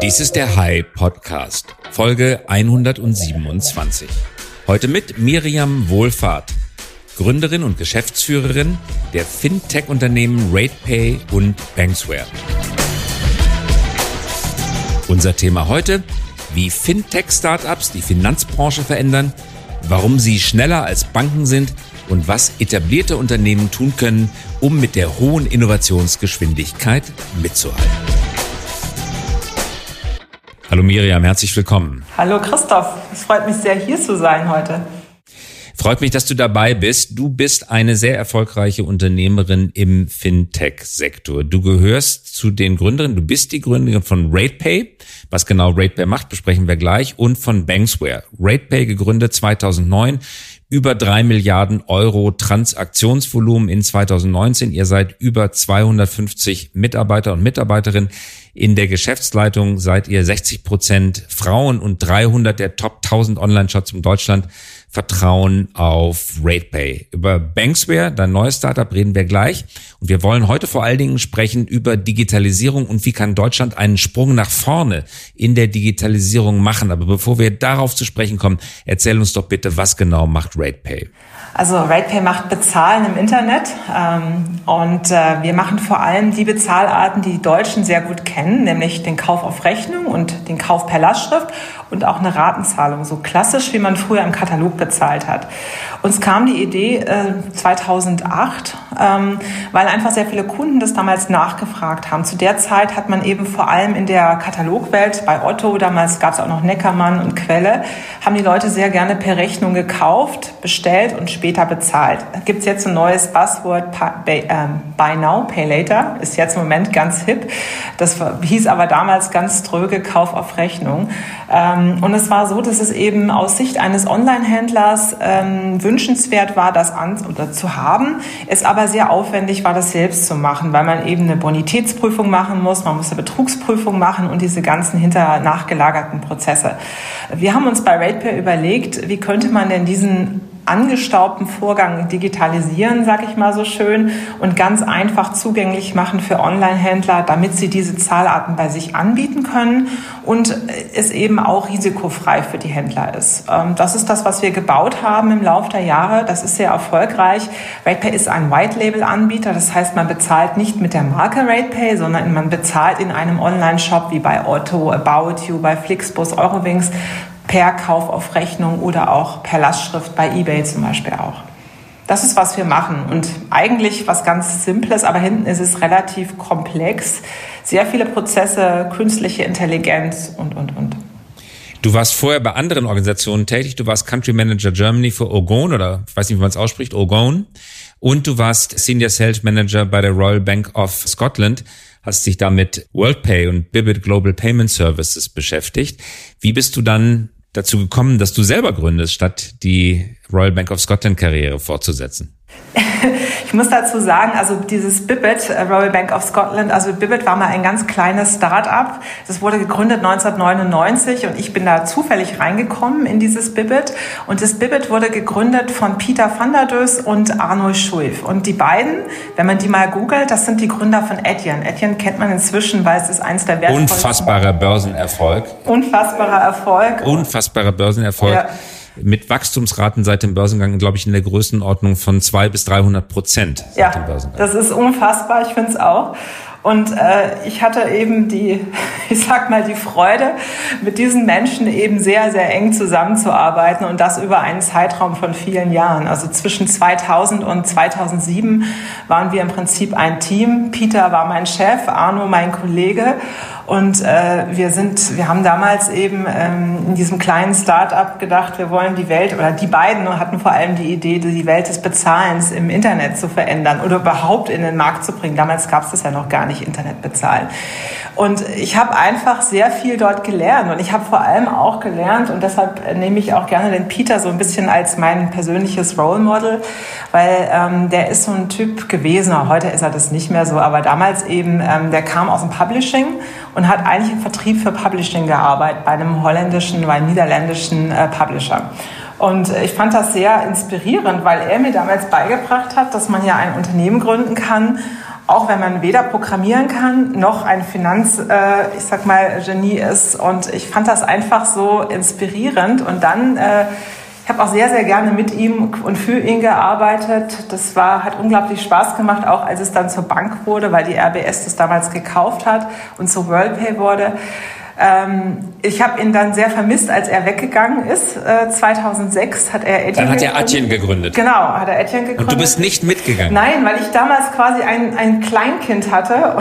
Dies ist der High Podcast, Folge 127. Heute mit Miriam Wohlfahrt, Gründerin und Geschäftsführerin der Fintech-Unternehmen RatePay und Banksware. Unser Thema heute, wie Fintech-Startups die Finanzbranche verändern, warum sie schneller als Banken sind und was etablierte Unternehmen tun können, um mit der hohen Innovationsgeschwindigkeit mitzuhalten. Hallo Miriam, herzlich willkommen. Hallo Christoph, es freut mich sehr, hier zu sein heute. Freut mich, dass du dabei bist. Du bist eine sehr erfolgreiche Unternehmerin im Fintech-Sektor. Du gehörst zu den Gründerinnen, du bist die Gründerin von RatePay. Was genau RatePay macht, besprechen wir gleich. Und von Banksware. RatePay gegründet 2009 über drei Milliarden Euro Transaktionsvolumen in 2019. Ihr seid über 250 Mitarbeiter und Mitarbeiterinnen. In der Geschäftsleitung seid ihr 60 Prozent Frauen und 300 der Top 1000 Online-Shops in Deutschland vertrauen auf RatePay. Über Banksware, dein neues Startup, reden wir gleich. Und wir wollen heute vor allen Dingen sprechen über Digitalisierung und wie kann Deutschland einen Sprung nach vorne in der Digitalisierung machen. Aber bevor wir darauf zu sprechen kommen, erzähl uns doch bitte, was genau macht RatePay? Also RatePay macht Bezahlen im Internet ähm, und äh, wir machen vor allem die Bezahlarten, die die Deutschen sehr gut kennen, nämlich den Kauf auf Rechnung und den Kauf per Lastschrift und auch eine Ratenzahlung, so klassisch, wie man früher im Katalog bezahlt hat. Uns kam die Idee äh, 2008, ähm, weil einfach sehr viele Kunden das damals nachgefragt haben. Zu der Zeit hat man eben vor allem in der Katalogwelt bei Otto, damals gab es auch noch Neckermann und Quelle, haben die Leute sehr gerne per Rechnung gekauft, bestellt und später bezahlt. Gibt es jetzt ein neues Buzzword, ähm, Buy Now, Pay Later, ist jetzt im Moment ganz hip. Das hieß aber damals ganz tröge Kauf auf Rechnung. Ähm, und es war so, dass es eben aus Sicht eines Online-Händlers ähm, wünschenswert war, das an oder zu haben, es aber sehr aufwendig war, das selbst zu machen, weil man eben eine Bonitätsprüfung machen muss, man muss eine Betrugsprüfung machen und diese ganzen hinter nachgelagerten Prozesse. Wir haben uns bei RatePay überlegt, wie könnte man denn diesen angestaubten Vorgang digitalisieren, sag ich mal so schön, und ganz einfach zugänglich machen für Online-Händler, damit sie diese Zahlarten bei sich anbieten können und es eben auch risikofrei für die Händler ist. Ähm, das ist das, was wir gebaut haben im Laufe der Jahre. Das ist sehr erfolgreich. RatePay ist ein White-Label-Anbieter. Das heißt, man bezahlt nicht mit der Marke RatePay, sondern man bezahlt in einem Online-Shop wie bei Otto, About You, bei Flixbus, Eurowings per Kauf auf Rechnung oder auch per Lastschrift bei eBay zum Beispiel auch. Das ist, was wir machen. Und eigentlich was ganz Simples, aber hinten ist es relativ komplex. Sehr viele Prozesse, künstliche Intelligenz und, und, und. Du warst vorher bei anderen Organisationen tätig. Du warst Country Manager Germany für Orgon oder ich weiß nicht, wie man es ausspricht, Orgon. Und du warst Senior Sales Manager bei der Royal Bank of Scotland hast dich damit WorldPay und Bibit Global Payment Services beschäftigt. Wie bist du dann dazu gekommen, dass du selber gründest, statt die Royal Bank of Scotland Karriere fortzusetzen? Ich muss dazu sagen, also dieses Bibbit, äh, Royal Bank of Scotland, also Bibbit war mal ein ganz kleines Start-up. Das wurde gegründet 1999 und ich bin da zufällig reingekommen in dieses Bibbit. Und das Bibbit wurde gegründet von Peter van der Dös und Arno Schulf. Und die beiden, wenn man die mal googelt, das sind die Gründer von Etienne. Etienne kennt man inzwischen, weil es ist eins der wertvollsten... Unfassbarer Börsenerfolg. Unfassbarer Erfolg. Unfassbarer Börsenerfolg. Ja mit Wachstumsraten seit dem Börsengang, glaube ich, in der Größenordnung von zwei bis 300 Prozent seit ja, dem Börsengang. Das ist unfassbar, ich finde es auch. Und äh, ich hatte eben die, ich sag mal, die Freude, mit diesen Menschen eben sehr, sehr eng zusammenzuarbeiten und das über einen Zeitraum von vielen Jahren. Also zwischen 2000 und 2007 waren wir im Prinzip ein Team. Peter war mein Chef, Arno mein Kollege. Und äh, wir sind, wir haben damals eben ähm, in diesem kleinen Start-up gedacht, wir wollen die Welt, oder die beiden hatten vor allem die Idee, die Welt des Bezahlens im Internet zu verändern oder überhaupt in den Markt zu bringen. Damals gab es das ja noch gar nicht, Internet bezahlen. Und ich habe einfach sehr viel dort gelernt und ich habe vor allem auch gelernt und deshalb nehme ich auch gerne den Peter so ein bisschen als mein persönliches Role Model, weil ähm, der ist so ein Typ gewesen, heute ist er das nicht mehr so, aber damals eben, ähm, der kam aus dem Publishing und hat eigentlich im Vertrieb für Publishing gearbeitet bei einem holländischen, bei einem niederländischen äh, Publisher. Und ich fand das sehr inspirierend, weil er mir damals beigebracht hat, dass man ja ein Unternehmen gründen kann auch wenn man weder programmieren kann noch ein Finanz, äh, ich sag mal, Genie ist. Und ich fand das einfach so inspirierend. Und dann, äh, ich habe auch sehr, sehr gerne mit ihm und für ihn gearbeitet. Das war, hat unglaublich Spaß gemacht, auch als es dann zur Bank wurde, weil die RBS das damals gekauft hat und zu WorldPay wurde. Ähm, ich habe ihn dann sehr vermisst, als er weggegangen ist. Äh, 2006 hat er Etienne Dann hat er Atjen gegründet. Genau, hat er Etienne gegründet. Und du bist nicht mitgegangen? Nein, weil ich damals quasi ein, ein Kleinkind hatte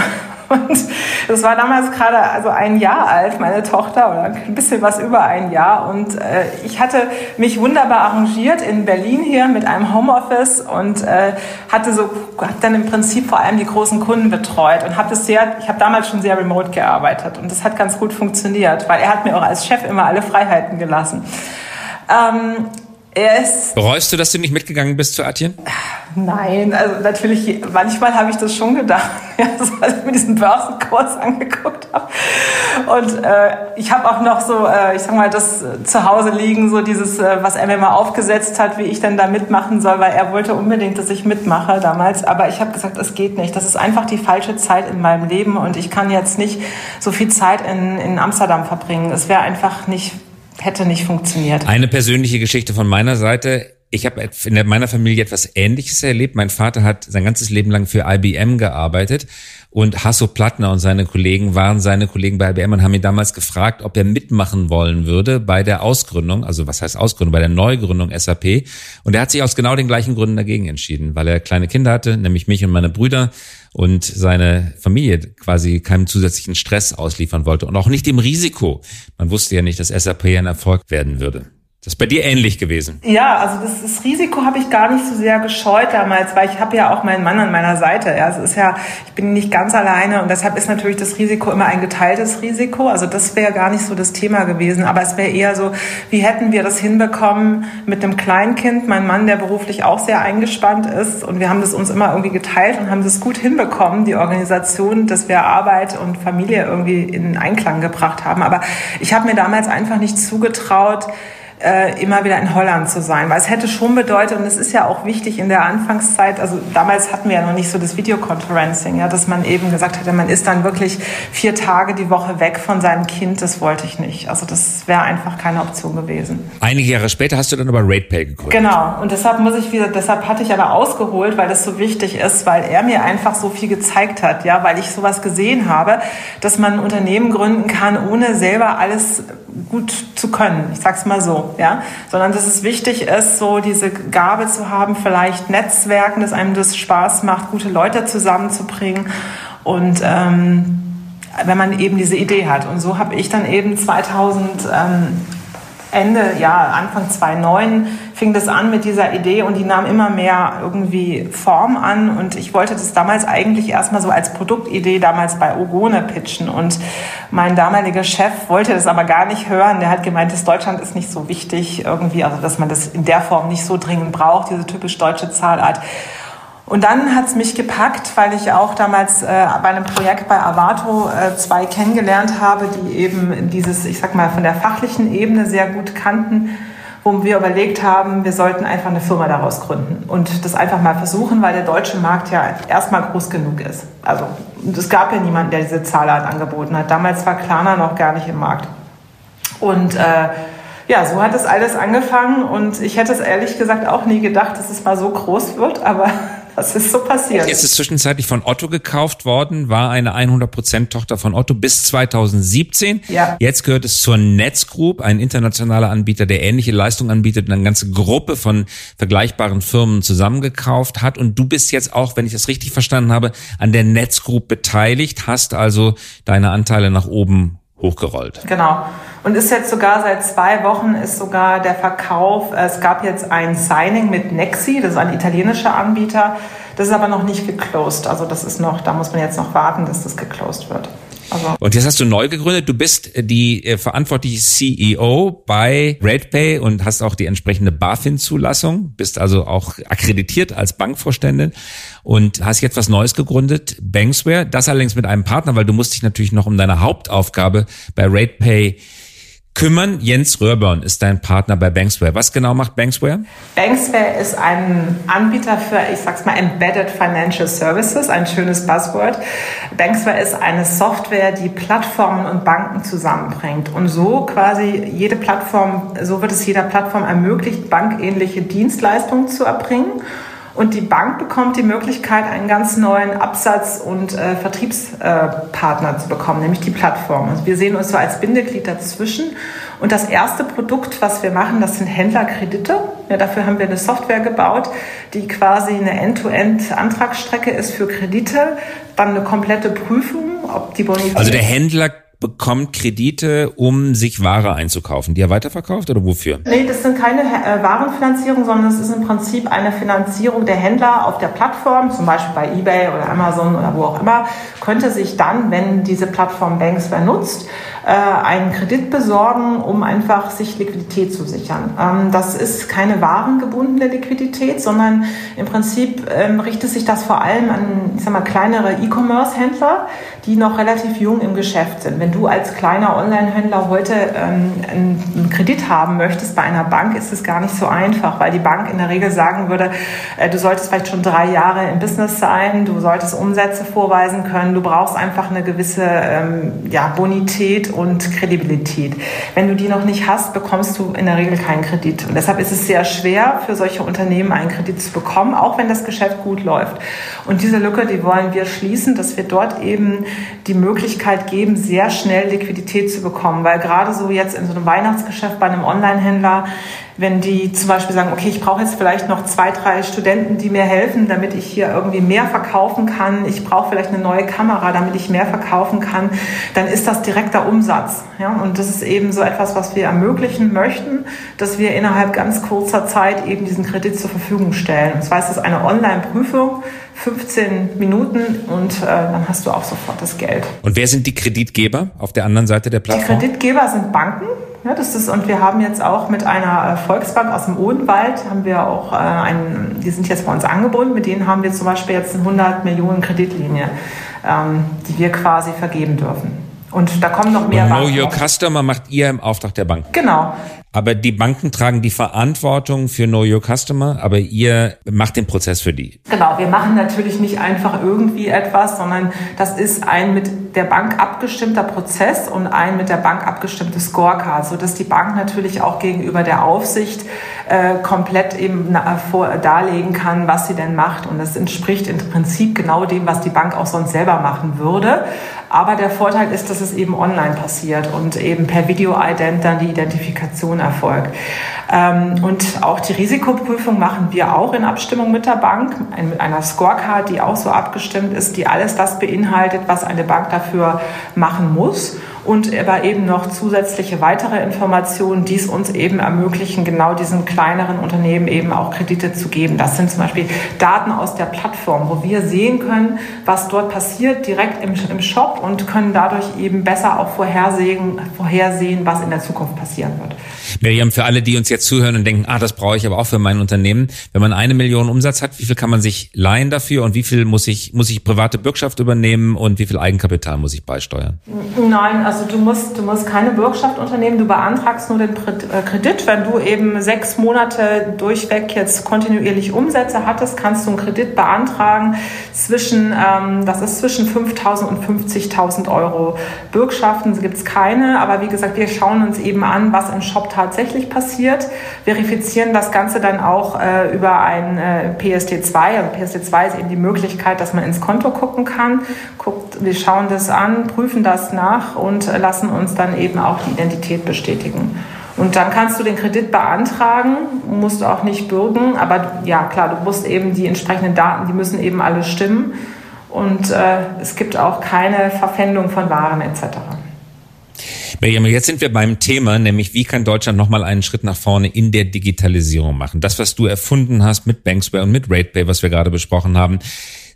und das war damals gerade also ein Jahr alt, meine Tochter, oder ein bisschen was über ein Jahr. Und äh, ich hatte mich wunderbar arrangiert in Berlin hier mit einem Homeoffice und äh, hatte so, hab dann im Prinzip vor allem die großen Kunden betreut und habe das sehr, ich habe damals schon sehr remote gearbeitet und das hat ganz gut funktioniert, weil er hat mir auch als Chef immer alle Freiheiten gelassen. Ähm, er ist. Bereust du, dass du nicht mitgegangen bist zu Atjen? Nein, also natürlich, manchmal habe ich das schon gedacht, ja, als ich mir diesen Börsenkurs angeguckt habe. Und äh, ich habe auch noch so, äh, ich sag mal, das zu Hause liegen, so dieses, äh, was er mir mal aufgesetzt hat, wie ich denn da mitmachen soll, weil er wollte unbedingt, dass ich mitmache damals. Aber ich habe gesagt, es geht nicht. Das ist einfach die falsche Zeit in meinem Leben und ich kann jetzt nicht so viel Zeit in, in Amsterdam verbringen. Es wäre einfach nicht hätte nicht funktioniert. Eine persönliche Geschichte von meiner Seite. Ich habe in meiner Familie etwas Ähnliches erlebt. Mein Vater hat sein ganzes Leben lang für IBM gearbeitet und Hasso Plattner und seine Kollegen waren seine Kollegen bei IBM und haben ihn damals gefragt, ob er mitmachen wollen würde bei der Ausgründung, also was heißt Ausgründung, bei der Neugründung SAP. Und er hat sich aus genau den gleichen Gründen dagegen entschieden, weil er kleine Kinder hatte, nämlich mich und meine Brüder und seine Familie quasi keinem zusätzlichen Stress ausliefern wollte und auch nicht dem Risiko. Man wusste ja nicht, dass SAP ein Erfolg werden würde. Das ist bei dir ähnlich gewesen. Ja, also das, das Risiko habe ich gar nicht so sehr gescheut damals, weil ich habe ja auch meinen Mann an meiner Seite. Ja, es ist ja, ich bin nicht ganz alleine und deshalb ist natürlich das Risiko immer ein geteiltes Risiko. Also das wäre gar nicht so das Thema gewesen, aber es wäre eher so, wie hätten wir das hinbekommen mit einem Kleinkind, mein Mann, der beruflich auch sehr eingespannt ist und wir haben das uns immer irgendwie geteilt und haben das gut hinbekommen, die Organisation, dass wir Arbeit und Familie irgendwie in Einklang gebracht haben. Aber ich habe mir damals einfach nicht zugetraut, äh, immer wieder in Holland zu sein. Weil es hätte schon bedeutet, und es ist ja auch wichtig in der Anfangszeit, also damals hatten wir ja noch nicht so das Videoconferencing, ja, dass man eben gesagt hätte, man ist dann wirklich vier Tage die Woche weg von seinem Kind, das wollte ich nicht. Also das wäre einfach keine Option gewesen. Einige Jahre später hast du dann aber RatePay gegründet. Genau, und deshalb muss ich wieder, deshalb hatte ich aber ausgeholt, weil das so wichtig ist, weil er mir einfach so viel gezeigt hat, ja, weil ich sowas gesehen habe, dass man ein Unternehmen gründen kann, ohne selber alles gut zu können. Ich sag's mal so, ja, sondern dass es wichtig ist, so diese Gabe zu haben, vielleicht Netzwerken, dass einem das Spaß macht, gute Leute zusammenzubringen und ähm, wenn man eben diese Idee hat. Und so habe ich dann eben 2000 ähm, Ende, ja, Anfang 2009 fing das an mit dieser Idee und die nahm immer mehr irgendwie Form an und ich wollte das damals eigentlich erstmal so als Produktidee damals bei Ogone pitchen und mein damaliger Chef wollte das aber gar nicht hören. Der hat gemeint, dass Deutschland ist nicht so wichtig irgendwie, also dass man das in der Form nicht so dringend braucht, diese typisch deutsche Zahlart. Und dann hat's mich gepackt, weil ich auch damals äh, bei einem Projekt bei Avato äh, zwei kennengelernt habe, die eben dieses, ich sag mal, von der fachlichen Ebene sehr gut kannten, wo wir überlegt haben, wir sollten einfach eine Firma daraus gründen und das einfach mal versuchen, weil der deutsche Markt ja erstmal groß genug ist. Also es gab ja niemanden, der diese Zahlart angeboten hat. Damals war Klarna noch gar nicht im Markt. Und äh, ja, so hat es alles angefangen und ich hätte es ehrlich gesagt auch nie gedacht, dass es mal so groß wird, aber das ist so passiert. Jetzt ist zwischenzeitlich von Otto gekauft worden, war eine 100% Tochter von Otto bis 2017. Ja. Jetzt gehört es zur Netzgroup, ein internationaler Anbieter, der ähnliche Leistungen anbietet und eine ganze Gruppe von vergleichbaren Firmen zusammengekauft hat. Und du bist jetzt auch, wenn ich das richtig verstanden habe, an der Netzgroup beteiligt, hast also deine Anteile nach oben hochgerollt. Genau. Und ist jetzt sogar seit zwei Wochen ist sogar der Verkauf, es gab jetzt ein Signing mit Nexi, das ist ein italienischer Anbieter. Das ist aber noch nicht geclosed. Also das ist noch, da muss man jetzt noch warten, dass das geclosed wird. Also und jetzt hast du neu gegründet. Du bist die äh, verantwortliche CEO bei RatePay und hast auch die entsprechende BaFin-Zulassung, bist also auch akkreditiert als Bankvorständin und hast jetzt was Neues gegründet, Banksware. Das allerdings mit einem Partner, weil du musst dich natürlich noch um deine Hauptaufgabe bei RatePay kümmern. Jens Röhrborn ist dein Partner bei Banksware. Was genau macht Banksware? Banksware ist ein Anbieter für, ich sag's mal, Embedded Financial Services, ein schönes Buzzword. Banksware ist eine Software, die Plattformen und Banken zusammenbringt und so quasi jede Plattform, so wird es jeder Plattform ermöglicht, bankähnliche Dienstleistungen zu erbringen. Und die Bank bekommt die Möglichkeit, einen ganz neuen Absatz- und äh, Vertriebspartner äh, zu bekommen, nämlich die Plattform. Also wir sehen uns so als Bindeglied dazwischen. Und das erste Produkt, was wir machen, das sind Händlerkredite. Ja, dafür haben wir eine Software gebaut, die quasi eine End-to-End-Antragsstrecke ist für Kredite, dann eine komplette Prüfung, ob die Bonität. Also der Händler bekommt Kredite, um sich Ware einzukaufen, die er weiterverkauft oder wofür? Nee, das sind keine äh, Warenfinanzierung, sondern es ist im Prinzip eine Finanzierung der Händler auf der Plattform, zum Beispiel bei eBay oder Amazon oder wo auch immer, könnte sich dann, wenn diese Plattform Banksware nutzt, äh, einen Kredit besorgen, um einfach sich Liquidität zu sichern. Ähm, das ist keine warengebundene Liquidität, sondern im Prinzip ähm, richtet sich das vor allem an, ich sag mal, kleinere E-Commerce-Händler, die noch relativ jung im Geschäft sind. Wenn du als kleiner Online-Händler heute ähm, einen Kredit haben möchtest bei einer Bank, ist es gar nicht so einfach, weil die Bank in der Regel sagen würde, äh, du solltest vielleicht schon drei Jahre im Business sein, du solltest Umsätze vorweisen können, du brauchst einfach eine gewisse ja, Bonität und Kredibilität. Wenn du die noch nicht hast, bekommst du in der Regel keinen Kredit. Und deshalb ist es sehr schwer für solche Unternehmen einen Kredit zu bekommen, auch wenn das Geschäft gut läuft. Und diese Lücke, die wollen wir schließen, dass wir dort eben die Möglichkeit geben, sehr schnell Liquidität zu bekommen. Weil gerade so jetzt in so einem Weihnachtsgeschäft bei einem Online-Händler wenn die zum Beispiel sagen, okay, ich brauche jetzt vielleicht noch zwei, drei Studenten, die mir helfen, damit ich hier irgendwie mehr verkaufen kann. Ich brauche vielleicht eine neue Kamera, damit ich mehr verkaufen kann. Dann ist das direkter Umsatz. Ja? Und das ist eben so etwas, was wir ermöglichen möchten, dass wir innerhalb ganz kurzer Zeit eben diesen Kredit zur Verfügung stellen. Und zwar ist es eine Online-Prüfung, 15 Minuten und äh, dann hast du auch sofort das Geld. Und wer sind die Kreditgeber auf der anderen Seite der Plattform? Die Kreditgeber sind Banken. Ja, das ist, und wir haben jetzt auch mit einer äh, Volksbank aus dem Odenwald, haben wir auch äh, einen, die sind jetzt bei uns angebunden, mit denen haben wir zum Beispiel jetzt eine 100 Millionen Kreditlinie, ähm, die wir quasi vergeben dürfen. Und da kommen noch mehr und Know Your Customer macht ihr im Auftrag der Bank. Genau. Aber die Banken tragen die Verantwortung für Know Your Customer, aber ihr macht den Prozess für die. Genau, wir machen natürlich nicht einfach irgendwie etwas, sondern das ist ein mit der Bank abgestimmter Prozess und ein mit der Bank abgestimmtes Scorecard, sodass die Bank natürlich auch gegenüber der Aufsicht äh, komplett eben vor, darlegen kann, was sie denn macht. Und das entspricht im Prinzip genau dem, was die Bank auch sonst selber machen würde. Aber der Vorteil ist, dass es eben online passiert und eben per Video-Ident dann die Identifikation erfolgt. Ähm, und auch die Risikoprüfung machen wir auch in Abstimmung mit der Bank, mit einer Scorecard, die auch so abgestimmt ist, die alles das beinhaltet, was eine Bank dafür machen muss und aber eben noch zusätzliche weitere Informationen, die es uns eben ermöglichen, genau diesen kleineren Unternehmen eben auch Kredite zu geben. Das sind zum Beispiel Daten aus der Plattform, wo wir sehen können, was dort passiert direkt im, im Shop und können dadurch eben besser auch vorhersehen, vorhersehen, was in der Zukunft passieren wird. Miriam, für alle, die uns jetzt zuhören und denken, ah, das brauche ich aber auch für mein Unternehmen. Wenn man eine Million Umsatz hat, wie viel kann man sich leihen dafür und wie viel muss ich, muss ich private Bürgschaft übernehmen und wie viel Eigenkapital muss ich beisteuern? Nein, also du musst, du musst keine Bürgschaft unternehmen. Du beantragst nur den äh, Kredit. Wenn du eben sechs Monate durchweg jetzt kontinuierlich Umsätze hattest, kannst du einen Kredit beantragen zwischen, ähm, das ist zwischen 5.000 und 50.000 Euro. Bürgschaften gibt es keine, aber wie gesagt, wir schauen uns eben an, was im Shop tatsächlich passiert, verifizieren das Ganze dann auch äh, über ein äh, PSD2. Also PSD2 ist eben die Möglichkeit, dass man ins Konto gucken kann. Guckt, wir schauen das an, prüfen das nach und lassen uns dann eben auch die Identität bestätigen. Und dann kannst du den Kredit beantragen, musst auch nicht bürgen, aber ja klar, du musst eben die entsprechenden Daten, die müssen eben alle stimmen. Und äh, es gibt auch keine Verpfändung von Waren etc. Miriam, jetzt sind wir beim Thema, nämlich wie kann Deutschland nochmal einen Schritt nach vorne in der Digitalisierung machen? Das, was du erfunden hast mit Banksware und mit RatePay, was wir gerade besprochen haben,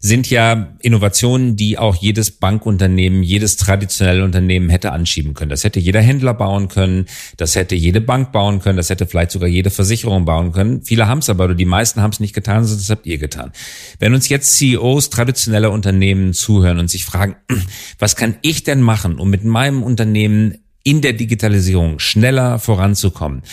sind ja Innovationen, die auch jedes Bankunternehmen, jedes traditionelle Unternehmen hätte anschieben können. Das hätte jeder Händler bauen können, das hätte jede Bank bauen können, das hätte vielleicht sogar jede Versicherung bauen können. Viele haben es aber, oder die meisten haben es nicht getan, das habt ihr getan. Wenn uns jetzt CEOs traditioneller Unternehmen zuhören und sich fragen, was kann ich denn machen, um mit meinem Unternehmen in der Digitalisierung schneller voranzukommen,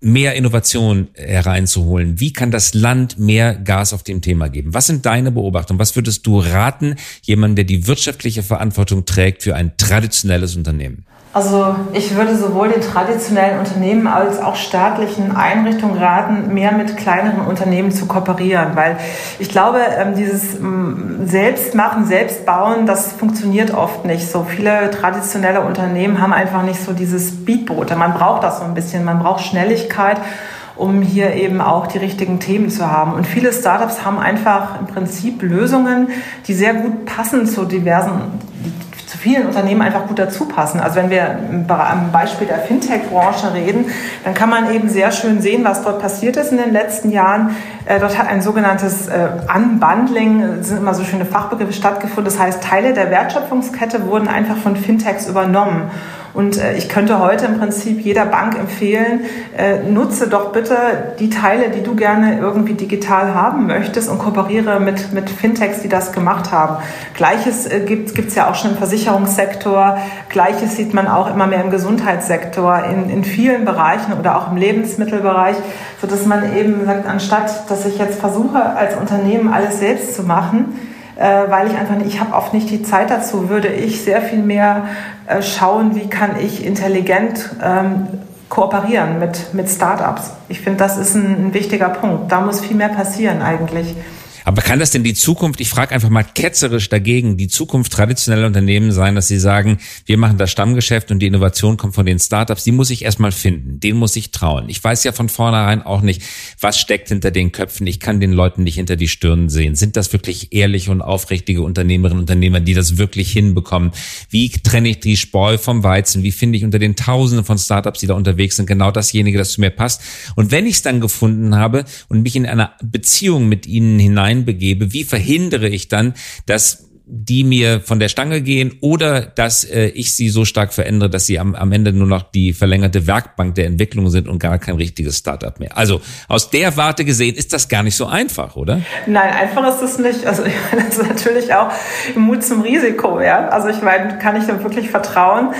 mehr Innovation hereinzuholen? Wie kann das Land mehr Gas auf dem Thema geben? Was sind deine Beobachtungen? Was würdest du raten, jemand, der die wirtschaftliche Verantwortung trägt für ein traditionelles Unternehmen? Also ich würde sowohl den traditionellen Unternehmen als auch staatlichen Einrichtungen raten, mehr mit kleineren Unternehmen zu kooperieren, weil ich glaube, ähm, dieses ähm, Selbstmachen, Selbstbauen, das funktioniert oft nicht. So viele traditionelle Unternehmen haben einfach nicht so dieses Speedboot. Man braucht das so ein bisschen, man braucht Schnelligkeit um hier eben auch die richtigen Themen zu haben. Und viele Startups haben einfach im Prinzip Lösungen, die sehr gut passen zu diversen zu vielen Unternehmen einfach gut dazu passen. Also wenn wir am Beispiel der Fintech-Branche reden, dann kann man eben sehr schön sehen, was dort passiert ist in den letzten Jahren. Äh, dort hat ein sogenanntes äh, Unbundling, sind immer so schöne Fachbegriffe stattgefunden. Das heißt, Teile der Wertschöpfungskette wurden einfach von Fintechs übernommen. Und äh, ich könnte heute im Prinzip jeder Bank empfehlen, äh, nutze doch bitte die Teile, die du gerne irgendwie digital haben möchtest und kooperiere mit, mit Fintechs, die das gemacht haben. Gleiches äh, gibt es ja auch schon im Versicherungssektor, gleiches sieht man auch immer mehr im Gesundheitssektor, in, in vielen Bereichen oder auch im Lebensmittelbereich, sodass man eben sagt, anstatt dass ich jetzt versuche, als Unternehmen alles selbst zu machen, weil ich einfach nicht, ich habe oft nicht die Zeit dazu, würde ich sehr viel mehr äh, schauen, wie kann ich intelligent ähm, kooperieren mit, mit Startups. Ich finde, das ist ein, ein wichtiger Punkt. Da muss viel mehr passieren eigentlich. Aber kann das denn die Zukunft, ich frage einfach mal ketzerisch dagegen, die Zukunft traditioneller Unternehmen sein, dass sie sagen, wir machen das Stammgeschäft und die Innovation kommt von den Startups, die muss ich erstmal finden, den muss ich trauen. Ich weiß ja von vornherein auch nicht, was steckt hinter den Köpfen. Ich kann den Leuten nicht hinter die Stirn sehen. Sind das wirklich ehrliche und aufrichtige Unternehmerinnen und Unternehmer, die das wirklich hinbekommen? Wie trenne ich die Spreu vom Weizen? Wie finde ich unter den Tausenden von Startups, die da unterwegs sind, genau dasjenige, das zu mir passt? Und wenn ich es dann gefunden habe und mich in einer Beziehung mit ihnen hinein hineinbegebe, wie verhindere ich dann, dass die mir von der Stange gehen oder dass äh, ich sie so stark verändere, dass sie am, am Ende nur noch die verlängerte Werkbank der Entwicklung sind und gar kein richtiges Startup mehr. Also aus der Warte gesehen ist das gar nicht so einfach, oder? Nein, einfach ist es nicht. Also ich meine, das ist natürlich auch Mut zum Risiko, ja. Also ich meine, kann ich dem wirklich vertrauen?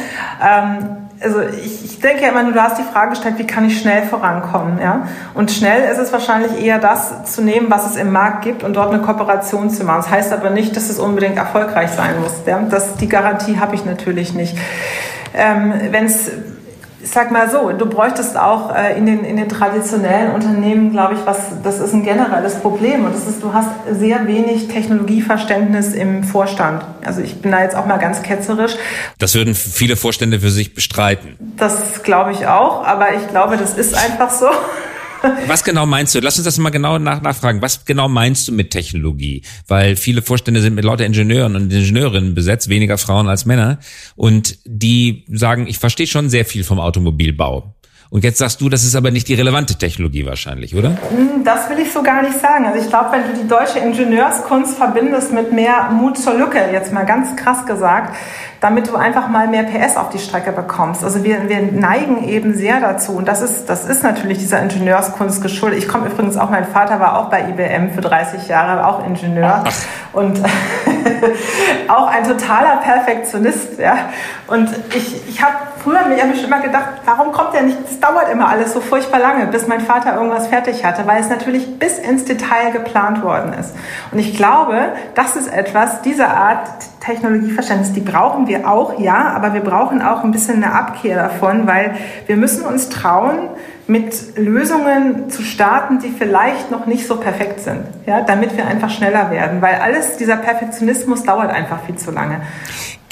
Ähm, also ich, ich denke ja immer, du hast die Frage gestellt, wie kann ich schnell vorankommen, ja? Und schnell ist es wahrscheinlich eher das zu nehmen, was es im Markt gibt und dort eine Kooperation zu machen. Das heißt aber nicht, dass es unbedingt erfolgreich sein muss. Ja? Das, die Garantie habe ich natürlich nicht. Ähm, Wenn es ich sag mal so, du bräuchtest auch äh, in, den, in den traditionellen Unternehmen, glaube ich, was, das ist ein generelles Problem. Und das ist, du hast sehr wenig Technologieverständnis im Vorstand. Also ich bin da jetzt auch mal ganz ketzerisch. Das würden viele Vorstände für sich bestreiten. Das glaube ich auch, aber ich glaube, das ist einfach so. Was genau meinst du? Lass uns das mal genau nach, nachfragen. Was genau meinst du mit Technologie? Weil viele Vorstände sind mit lauter Ingenieuren und Ingenieurinnen besetzt, weniger Frauen als Männer. Und die sagen, ich verstehe schon sehr viel vom Automobilbau. Und jetzt sagst du, das ist aber nicht die relevante Technologie wahrscheinlich, oder? Hm, das will ich so gar nicht sagen. Also ich glaube, wenn du die deutsche Ingenieurskunst verbindest mit mehr Mut zur Lücke, jetzt mal ganz krass gesagt, damit du einfach mal mehr PS auf die Strecke bekommst. Also wir, wir neigen eben sehr dazu und das ist, das ist natürlich dieser Ingenieurskunst geschuldet. Ich komme übrigens auch, mein Vater war auch bei IBM für 30 Jahre, auch Ingenieur Ach. und auch ein totaler Perfektionist. Ja. Und ich, ich habe früher mir hab immer gedacht, warum kommt der nicht, es dauert immer alles so furchtbar lange, bis mein Vater irgendwas fertig hatte, weil es natürlich bis ins Detail geplant worden ist. Und ich glaube, das ist etwas, diese Art Technologieverständnis, die brauchen wir auch, ja, aber wir brauchen auch ein bisschen eine Abkehr davon, weil wir müssen uns trauen, mit Lösungen zu starten, die vielleicht noch nicht so perfekt sind, ja, damit wir einfach schneller werden, weil alles, dieser Perfektionismus dauert einfach viel zu lange.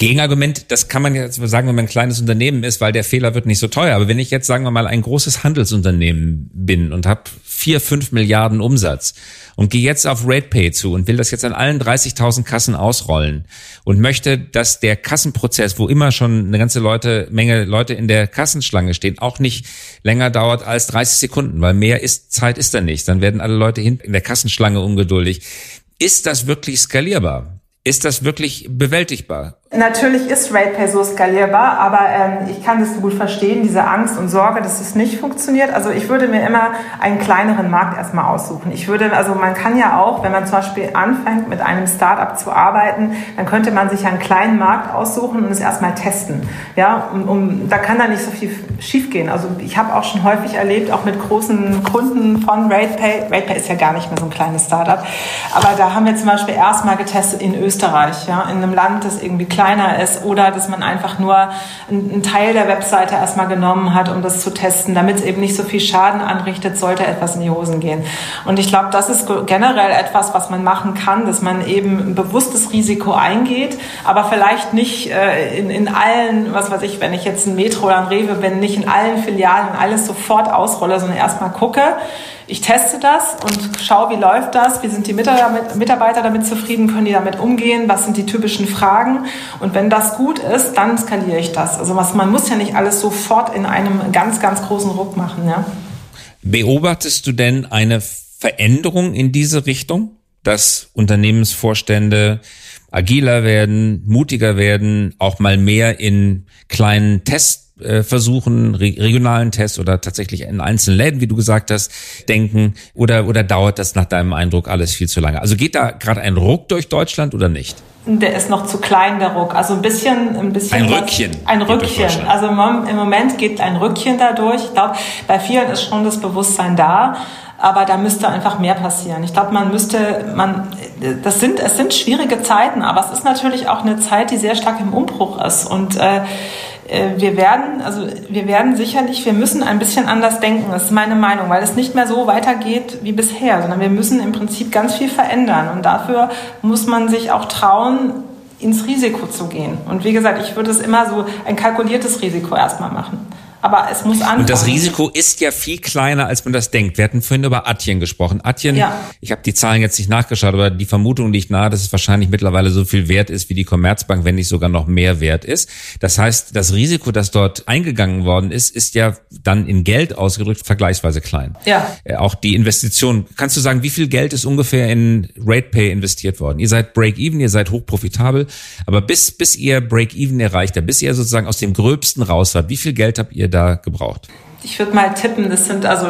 Gegenargument, das kann man jetzt sagen, wenn man ein kleines Unternehmen ist, weil der Fehler wird nicht so teuer. Aber wenn ich jetzt, sagen wir mal, ein großes Handelsunternehmen bin und habe vier, fünf Milliarden Umsatz und gehe jetzt auf RatePay zu und will das jetzt an allen 30.000 Kassen ausrollen und möchte, dass der Kassenprozess, wo immer schon eine ganze Leute, Menge Leute in der Kassenschlange stehen, auch nicht länger dauert als 30 Sekunden, weil mehr ist, Zeit ist da nicht. Dann werden alle Leute in der Kassenschlange ungeduldig. Ist das wirklich skalierbar? Ist das wirklich bewältigbar? Natürlich ist RatePay so skalierbar, aber ähm, ich kann das gut verstehen, diese Angst und Sorge, dass es nicht funktioniert. Also ich würde mir immer einen kleineren Markt erstmal aussuchen. Ich würde, also man kann ja auch, wenn man zum Beispiel anfängt, mit einem Startup zu arbeiten, dann könnte man sich einen kleinen Markt aussuchen und es erstmal testen. Ja, um, um, da kann da nicht so viel schiefgehen. Also ich habe auch schon häufig erlebt, auch mit großen Kunden von RatePay. RatePay ist ja gar nicht mehr so ein kleines Startup, aber da haben wir zum Beispiel erstmal getestet in Österreich, ja, in einem Land, das irgendwie klein kleiner ist oder dass man einfach nur einen Teil der Webseite erstmal genommen hat, um das zu testen, damit es eben nicht so viel Schaden anrichtet, sollte etwas in die Hosen gehen. Und ich glaube, das ist generell etwas, was man machen kann, dass man eben ein bewusstes Risiko eingeht, aber vielleicht nicht äh, in, in allen, was weiß ich, wenn ich jetzt ein Metro oder ein Rewe bin, nicht in allen Filialen alles sofort ausrolle, sondern erstmal gucke, ich teste das und schaue, wie läuft das, wie sind die Mitarbeiter damit zufrieden, können die damit umgehen, was sind die typischen Fragen. Und wenn das gut ist, dann skaliere ich das. Also was, man muss ja nicht alles sofort in einem ganz, ganz großen Ruck machen. Ja. Beobachtest du denn eine Veränderung in diese Richtung, dass Unternehmensvorstände agiler werden, mutiger werden, auch mal mehr in kleinen Tests äh, regionalen Tests oder tatsächlich in einzelnen Läden, wie du gesagt hast, denken? Oder, oder dauert das nach deinem Eindruck alles viel zu lange? Also geht da gerade ein Ruck durch Deutschland oder nicht? Der ist noch zu klein, der Ruck. Also ein bisschen, ein bisschen. Ein Rückchen. Ein Rückchen. Also im Moment geht ein Rückchen dadurch. Ich glaube, bei vielen ist schon das Bewusstsein da. Aber da müsste einfach mehr passieren. Ich glaube, man müsste, man, das sind, es sind schwierige Zeiten, aber es ist natürlich auch eine Zeit, die sehr stark im Umbruch ist. Und äh, wir werden, also wir werden sicherlich, wir müssen ein bisschen anders denken, das ist meine Meinung, weil es nicht mehr so weitergeht wie bisher, sondern wir müssen im Prinzip ganz viel verändern und dafür muss man sich auch trauen, ins Risiko zu gehen. Und wie gesagt, ich würde es immer so ein kalkuliertes Risiko erstmal machen. Aber es muss anfangen. Und das Risiko ist ja viel kleiner, als man das denkt. Wir hatten vorhin über Atjen gesprochen. Atjen, ja. ich habe die Zahlen jetzt nicht nachgeschaut, aber die Vermutung liegt nahe, dass es wahrscheinlich mittlerweile so viel wert ist wie die Commerzbank, wenn nicht sogar noch mehr wert ist. Das heißt, das Risiko, das dort eingegangen worden ist, ist ja dann in Geld ausgedrückt vergleichsweise klein. Ja. Äh, auch die Investition. Kannst du sagen, wie viel Geld ist ungefähr in RatePay investiert worden? Ihr seid Break-Even, ihr seid hochprofitabel, aber bis, bis ihr Break-Even erreicht habt, bis ihr sozusagen aus dem Gröbsten raus wart, wie viel Geld habt ihr da gebraucht? Ich würde mal tippen, das sind also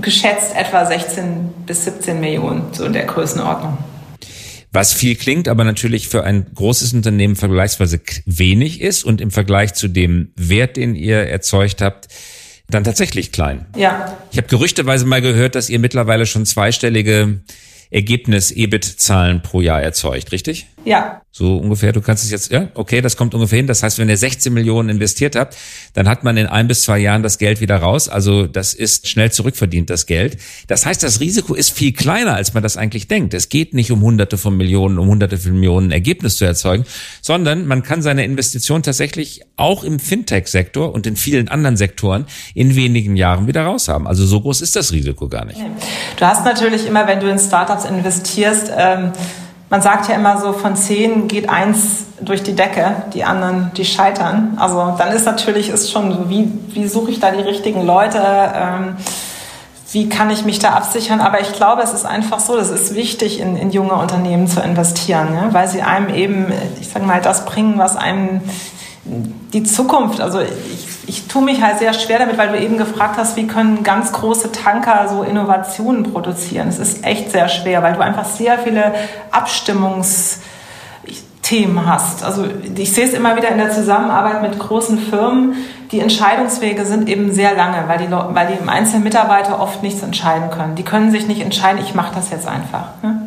geschätzt etwa 16 bis 17 Millionen, so in der Größenordnung. Was viel klingt, aber natürlich für ein großes Unternehmen vergleichsweise wenig ist und im Vergleich zu dem Wert, den ihr erzeugt habt, dann tatsächlich klein. Ja. Ich habe gerüchteweise mal gehört, dass ihr mittlerweile schon zweistellige Ergebnis-EBIT-Zahlen pro Jahr erzeugt, richtig? Ja. So ungefähr, du kannst es jetzt, ja, okay, das kommt ungefähr hin. Das heißt, wenn ihr 16 Millionen investiert habt, dann hat man in ein bis zwei Jahren das Geld wieder raus. Also das ist schnell zurückverdient, das Geld. Das heißt, das Risiko ist viel kleiner, als man das eigentlich denkt. Es geht nicht um hunderte von Millionen, um hunderte von Millionen Ergebnis zu erzeugen, sondern man kann seine Investition tatsächlich auch im Fintech-Sektor und in vielen anderen Sektoren in wenigen Jahren wieder raushaben. Also so groß ist das Risiko gar nicht. Du hast natürlich immer, wenn du in Startups investierst, ähm man sagt ja immer so, von zehn geht eins durch die Decke, die anderen, die scheitern. Also dann ist natürlich ist schon so, wie, wie suche ich da die richtigen Leute? Ähm, wie kann ich mich da absichern? Aber ich glaube, es ist einfach so, es ist wichtig, in, in junge Unternehmen zu investieren, ja? weil sie einem eben, ich sage mal, das bringen, was einem die Zukunft, also ich ich tue mich halt sehr schwer damit, weil du eben gefragt hast, wie können ganz große Tanker so Innovationen produzieren. Es ist echt sehr schwer, weil du einfach sehr viele Abstimmungsthemen hast. Also ich sehe es immer wieder in der Zusammenarbeit mit großen Firmen. Die Entscheidungswege sind eben sehr lange, weil die, weil die einzelnen Mitarbeiter oft nichts entscheiden können. Die können sich nicht entscheiden, ich mache das jetzt einfach. Ne?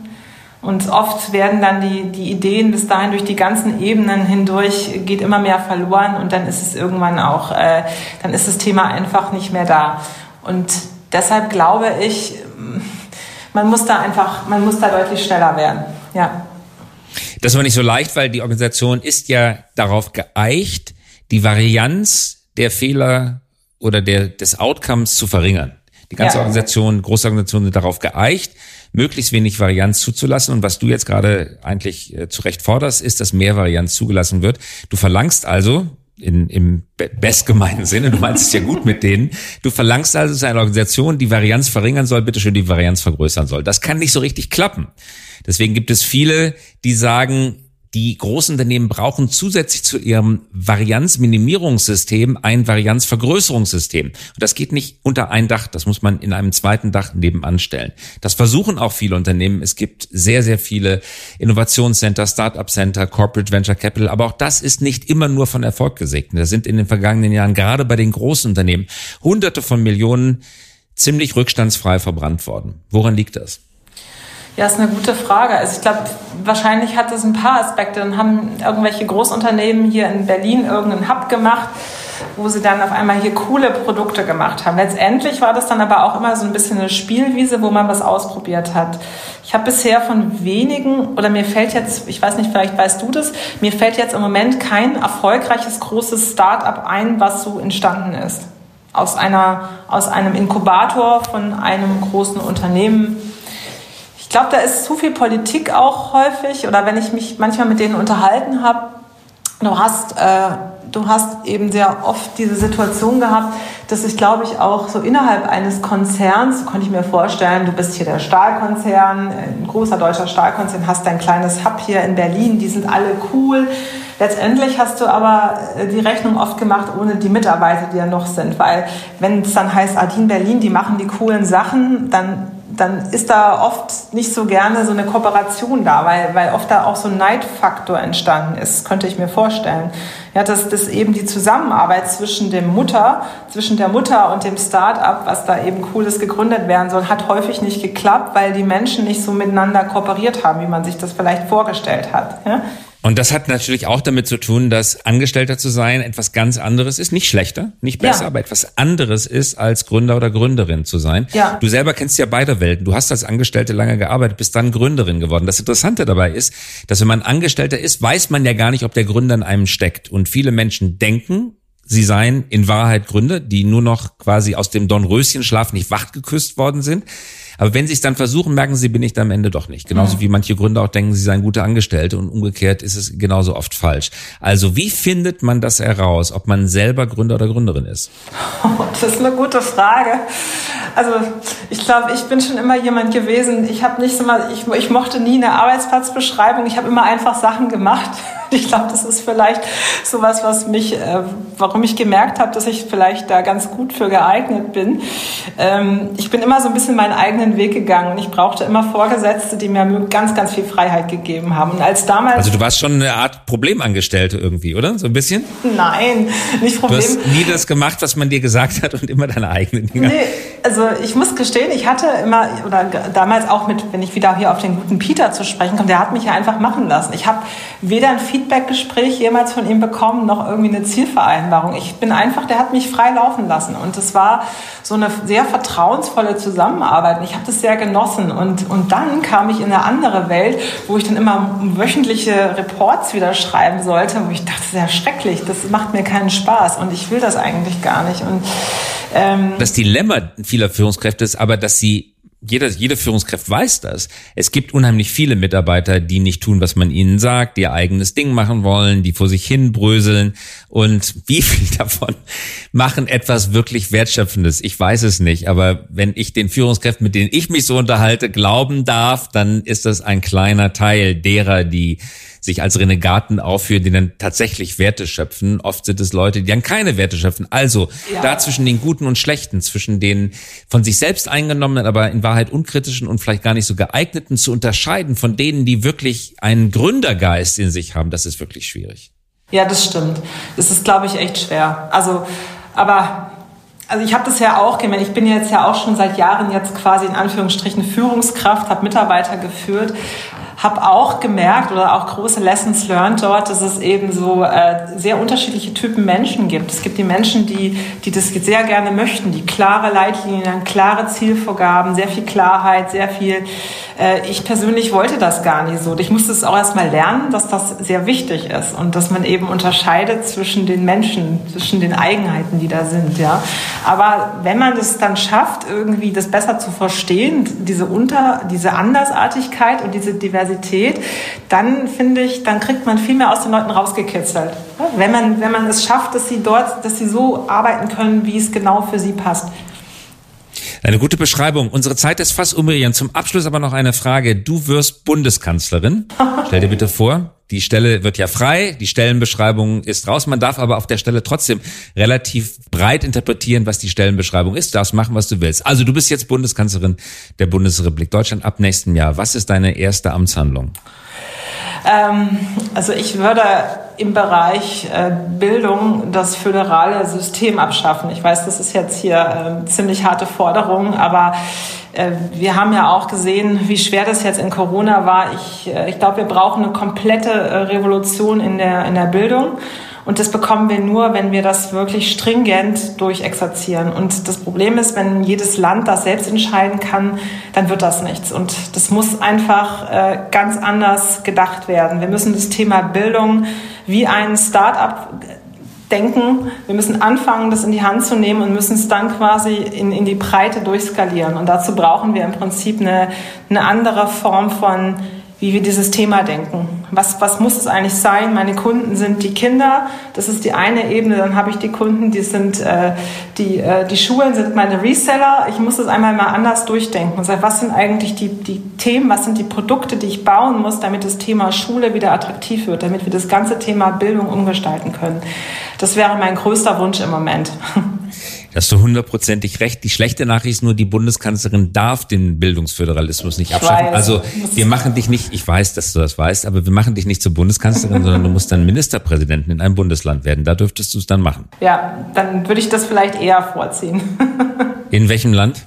Und oft werden dann die, die Ideen bis dahin durch die ganzen Ebenen hindurch, geht immer mehr verloren und dann ist es irgendwann auch, äh, dann ist das Thema einfach nicht mehr da. Und deshalb glaube ich, man muss da einfach, man muss da deutlich schneller werden. Ja. Das war nicht so leicht, weil die Organisation ist ja darauf geeicht, die Varianz der Fehler oder der, des Outcomes zu verringern. Die ganze ja. Organisation, große Organisationen sind darauf geeicht, möglichst wenig Varianz zuzulassen. Und was du jetzt gerade eigentlich äh, zu Recht forderst, ist, dass mehr Varianz zugelassen wird. Du verlangst also, in, im bestgemeinen Sinne, du meinst es ja gut mit denen, du verlangst also, dass eine Organisation die Varianz verringern soll, bitteschön die Varianz vergrößern soll. Das kann nicht so richtig klappen. Deswegen gibt es viele, die sagen, die großen Unternehmen brauchen zusätzlich zu ihrem Varianzminimierungssystem ein Varianzvergrößerungssystem. Und das geht nicht unter ein Dach, das muss man in einem zweiten Dach nebenan stellen. Das versuchen auch viele Unternehmen. Es gibt sehr, sehr viele Innovationscenter, Startup Center, Corporate Venture Capital, aber auch das ist nicht immer nur von Erfolg gesegnet. Da sind in den vergangenen Jahren gerade bei den großen Unternehmen hunderte von Millionen ziemlich rückstandsfrei verbrannt worden. Woran liegt das? Ja, ist eine gute Frage. Also ich glaube, wahrscheinlich hat es ein paar Aspekte. Dann haben irgendwelche Großunternehmen hier in Berlin irgendeinen Hub gemacht, wo sie dann auf einmal hier coole Produkte gemacht haben. Letztendlich war das dann aber auch immer so ein bisschen eine Spielwiese, wo man was ausprobiert hat. Ich habe bisher von wenigen, oder mir fällt jetzt, ich weiß nicht, vielleicht weißt du das, mir fällt jetzt im Moment kein erfolgreiches großes Start-up ein, was so entstanden ist. Aus, einer, aus einem Inkubator von einem großen Unternehmen glaube, da ist zu viel Politik auch häufig oder wenn ich mich manchmal mit denen unterhalten habe, du hast, äh, du hast eben sehr oft diese Situation gehabt, dass ich glaube ich auch so innerhalb eines Konzerns, konnte ich mir vorstellen, du bist hier der Stahlkonzern, ein großer deutscher Stahlkonzern, hast dein kleines Hub hier in Berlin, die sind alle cool. Letztendlich hast du aber äh, die Rechnung oft gemacht ohne die Mitarbeiter, die ja noch sind, weil wenn es dann heißt, Adin Berlin, die machen die coolen Sachen, dann dann ist da oft nicht so gerne so eine Kooperation da, weil, weil oft da auch so ein Neidfaktor entstanden ist, könnte ich mir vorstellen. Ja, dass, dass eben die Zusammenarbeit zwischen dem Mutter, zwischen der Mutter und dem Start-up, was da eben Cooles gegründet werden soll, hat häufig nicht geklappt, weil die Menschen nicht so miteinander kooperiert haben, wie man sich das vielleicht vorgestellt hat. Ja? Und das hat natürlich auch damit zu tun, dass Angestellter zu sein etwas ganz anderes ist. Nicht schlechter, nicht besser, ja. aber etwas anderes ist, als Gründer oder Gründerin zu sein. Ja. Du selber kennst ja beide Welten. Du hast als Angestellte lange gearbeitet, bist dann Gründerin geworden. Das Interessante dabei ist, dass wenn man Angestellter ist, weiß man ja gar nicht, ob der Gründer in einem steckt. Und viele Menschen denken, sie seien in Wahrheit Gründer, die nur noch quasi aus dem Dornröschenschlaf nicht wachgeküsst worden sind. Aber wenn sie es dann versuchen, merken sie, bin ich da am Ende doch nicht. Genauso wie manche Gründer auch denken, sie seien gute Angestellte und umgekehrt ist es genauso oft falsch. Also wie findet man das heraus, ob man selber Gründer oder Gründerin ist? das ist eine gute Frage. Also ich glaube, ich bin schon immer jemand gewesen, ich habe nicht so mal, ich, ich mochte nie eine Arbeitsplatzbeschreibung, ich habe immer einfach Sachen gemacht. Ich glaube, das ist vielleicht sowas, was mich, äh, warum ich gemerkt habe, dass ich vielleicht da ganz gut für geeignet bin. Ähm, ich bin immer so ein bisschen meinen eigenen Weg gegangen und ich brauchte immer Vorgesetzte, die mir ganz, ganz viel Freiheit gegeben haben. Und als damals also du warst schon eine Art Problemangestellte irgendwie, oder? So ein bisschen? Nein, nicht Problem. Du hast nie das gemacht, was man dir gesagt hat und immer deine eigenen Dinge. Nee, also ich muss gestehen, ich hatte immer, oder damals auch mit, wenn ich wieder hier auf den guten Peter zu sprechen komme, der hat mich ja einfach machen lassen. Ich habe weder ein Feedbackgespräch jemals von ihm bekommen, noch irgendwie eine Zielvereinbarung. Ich bin einfach, der hat mich frei laufen lassen. Und es war so eine sehr vertrauensvolle Zusammenarbeit. Und ich habe das sehr genossen. Und, und dann kam ich in eine andere Welt, wo ich dann immer wöchentliche Reports wieder schreiben sollte, wo ich dachte, das ist ja schrecklich, das macht mir keinen Spaß und ich will das eigentlich gar nicht. Und ähm, das Dilemma vieler Führungskräfte ist aber, dass sie jeder, jede Führungskraft weiß das. Es gibt unheimlich viele Mitarbeiter, die nicht tun, was man ihnen sagt, die ihr eigenes Ding machen wollen, die vor sich hin bröseln. Und wie viel davon machen etwas wirklich Wertschöpfendes? Ich weiß es nicht. Aber wenn ich den Führungskräften, mit denen ich mich so unterhalte, glauben darf, dann ist das ein kleiner Teil derer, die sich als Renegaten aufführen, die dann tatsächlich Werte schöpfen. Oft sind es Leute, die dann keine Werte schöpfen. Also ja. da zwischen den Guten und Schlechten, zwischen den von sich selbst eingenommenen, aber in Wahrheit unkritischen und vielleicht gar nicht so geeigneten zu unterscheiden von denen, die wirklich einen Gründergeist in sich haben, das ist wirklich schwierig. Ja, das stimmt. Das ist, glaube ich, echt schwer. Also, aber also ich habe das ja auch gemerkt. Ich bin jetzt ja auch schon seit Jahren jetzt quasi in Anführungsstrichen Führungskraft, habe Mitarbeiter geführt habe auch gemerkt oder auch große Lessons learned dort, dass es eben so äh, sehr unterschiedliche Typen Menschen gibt. Es gibt die Menschen, die, die das sehr gerne möchten, die klare Leitlinien, klare Zielvorgaben, sehr viel Klarheit, sehr viel. Äh, ich persönlich wollte das gar nicht so. Ich musste es auch erstmal lernen, dass das sehr wichtig ist und dass man eben unterscheidet zwischen den Menschen, zwischen den Eigenheiten, die da sind. Ja. Aber wenn man das dann schafft, irgendwie das besser zu verstehen, diese Unter, diese Andersartigkeit und diese Diversität Diversität, dann finde ich, dann kriegt man viel mehr aus den Leuten rausgekitzelt. Wenn man, wenn man es schafft, dass sie dort, dass sie so arbeiten können, wie es genau für sie passt. Eine gute Beschreibung. Unsere Zeit ist fast umgerieren. Zum Abschluss aber noch eine Frage. Du wirst Bundeskanzlerin. Stell dir bitte vor, die Stelle wird ja frei, die Stellenbeschreibung ist raus. Man darf aber auf der Stelle trotzdem relativ breit interpretieren, was die Stellenbeschreibung ist. Du darfst machen, was du willst. Also du bist jetzt Bundeskanzlerin der Bundesrepublik Deutschland ab nächstem Jahr. Was ist deine erste Amtshandlung? Ähm, also ich würde im Bereich äh, Bildung das föderale System abschaffen. Ich weiß, das ist jetzt hier äh, ziemlich harte Forderung, aber äh, wir haben ja auch gesehen, wie schwer das jetzt in Corona war. Ich, äh, ich glaube, wir brauchen eine komplette Revolution in der, in der Bildung. Und das bekommen wir nur, wenn wir das wirklich stringent durchexerzieren. Und das Problem ist, wenn jedes Land das selbst entscheiden kann, dann wird das nichts. Und das muss einfach äh, ganz anders gedacht werden. Wir müssen das Thema Bildung wie ein Start-up denken. Wir müssen anfangen, das in die Hand zu nehmen und müssen es dann quasi in, in die Breite durchskalieren. Und dazu brauchen wir im Prinzip eine, eine andere Form von wie wir dieses Thema denken. Was, was muss es eigentlich sein? Meine Kunden sind die Kinder, das ist die eine Ebene. Dann habe ich die Kunden, die sind äh, die, äh, die Schulen sind meine Reseller. Ich muss das einmal mal anders durchdenken und sagen, was sind eigentlich die, die Themen, was sind die Produkte, die ich bauen muss, damit das Thema Schule wieder attraktiv wird, damit wir das ganze Thema Bildung umgestalten können. Das wäre mein größter Wunsch im Moment. hast du hundertprozentig recht. Die schlechte Nachricht ist nur, die Bundeskanzlerin darf den Bildungsföderalismus nicht abschaffen. Also wir machen dich nicht, ich weiß, dass du das weißt, aber wir machen dich nicht zur Bundeskanzlerin, sondern du musst dann Ministerpräsidenten in einem Bundesland werden. Da dürftest du es dann machen. Ja, dann würde ich das vielleicht eher vorziehen. in welchem Land?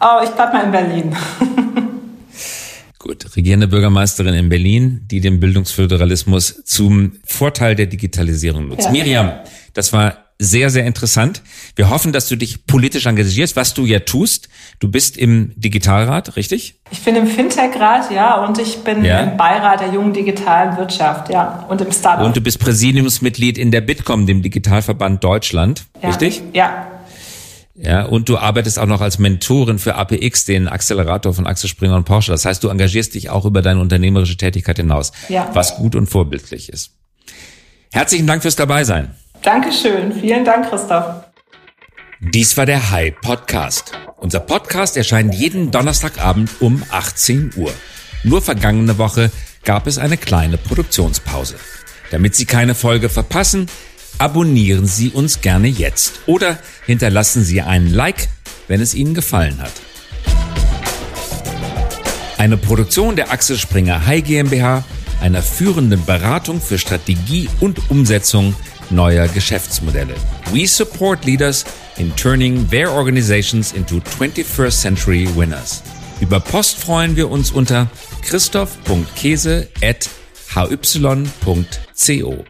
Oh, ich bleib mal in Berlin. Gut, regierende Bürgermeisterin in Berlin, die den Bildungsföderalismus zum Vorteil der Digitalisierung nutzt. Ja. Miriam, das war sehr, sehr interessant. Wir hoffen, dass du dich politisch engagierst, was du ja tust. Du bist im Digitalrat, richtig? Ich bin im Fintech-Rat, ja, und ich bin ja. im Beirat der jungen digitalen Wirtschaft, ja, und im Startup. Und du bist Präsidiumsmitglied in der Bitkom, dem Digitalverband Deutschland, ja. richtig? Ja. Ja, und du arbeitest auch noch als Mentorin für APX, den Accelerator von Axel Springer und Porsche. Das heißt, du engagierst dich auch über deine unternehmerische Tätigkeit hinaus, ja. was gut und vorbildlich ist. Herzlichen Dank fürs Dabeisein. Dankeschön. Vielen Dank, Christoph. Dies war der Hi Podcast. Unser Podcast erscheint jeden Donnerstagabend um 18 Uhr. Nur vergangene Woche gab es eine kleine Produktionspause. Damit Sie keine Folge verpassen, abonnieren Sie uns gerne jetzt oder hinterlassen Sie einen Like, wenn es Ihnen gefallen hat. Eine Produktion der Axel Springer High GmbH, einer führenden Beratung für Strategie und Umsetzung neuer Geschäftsmodelle. We support leaders in turning their organizations into 21st century winners. Über Post freuen wir uns unter christoph.käse at hy.co.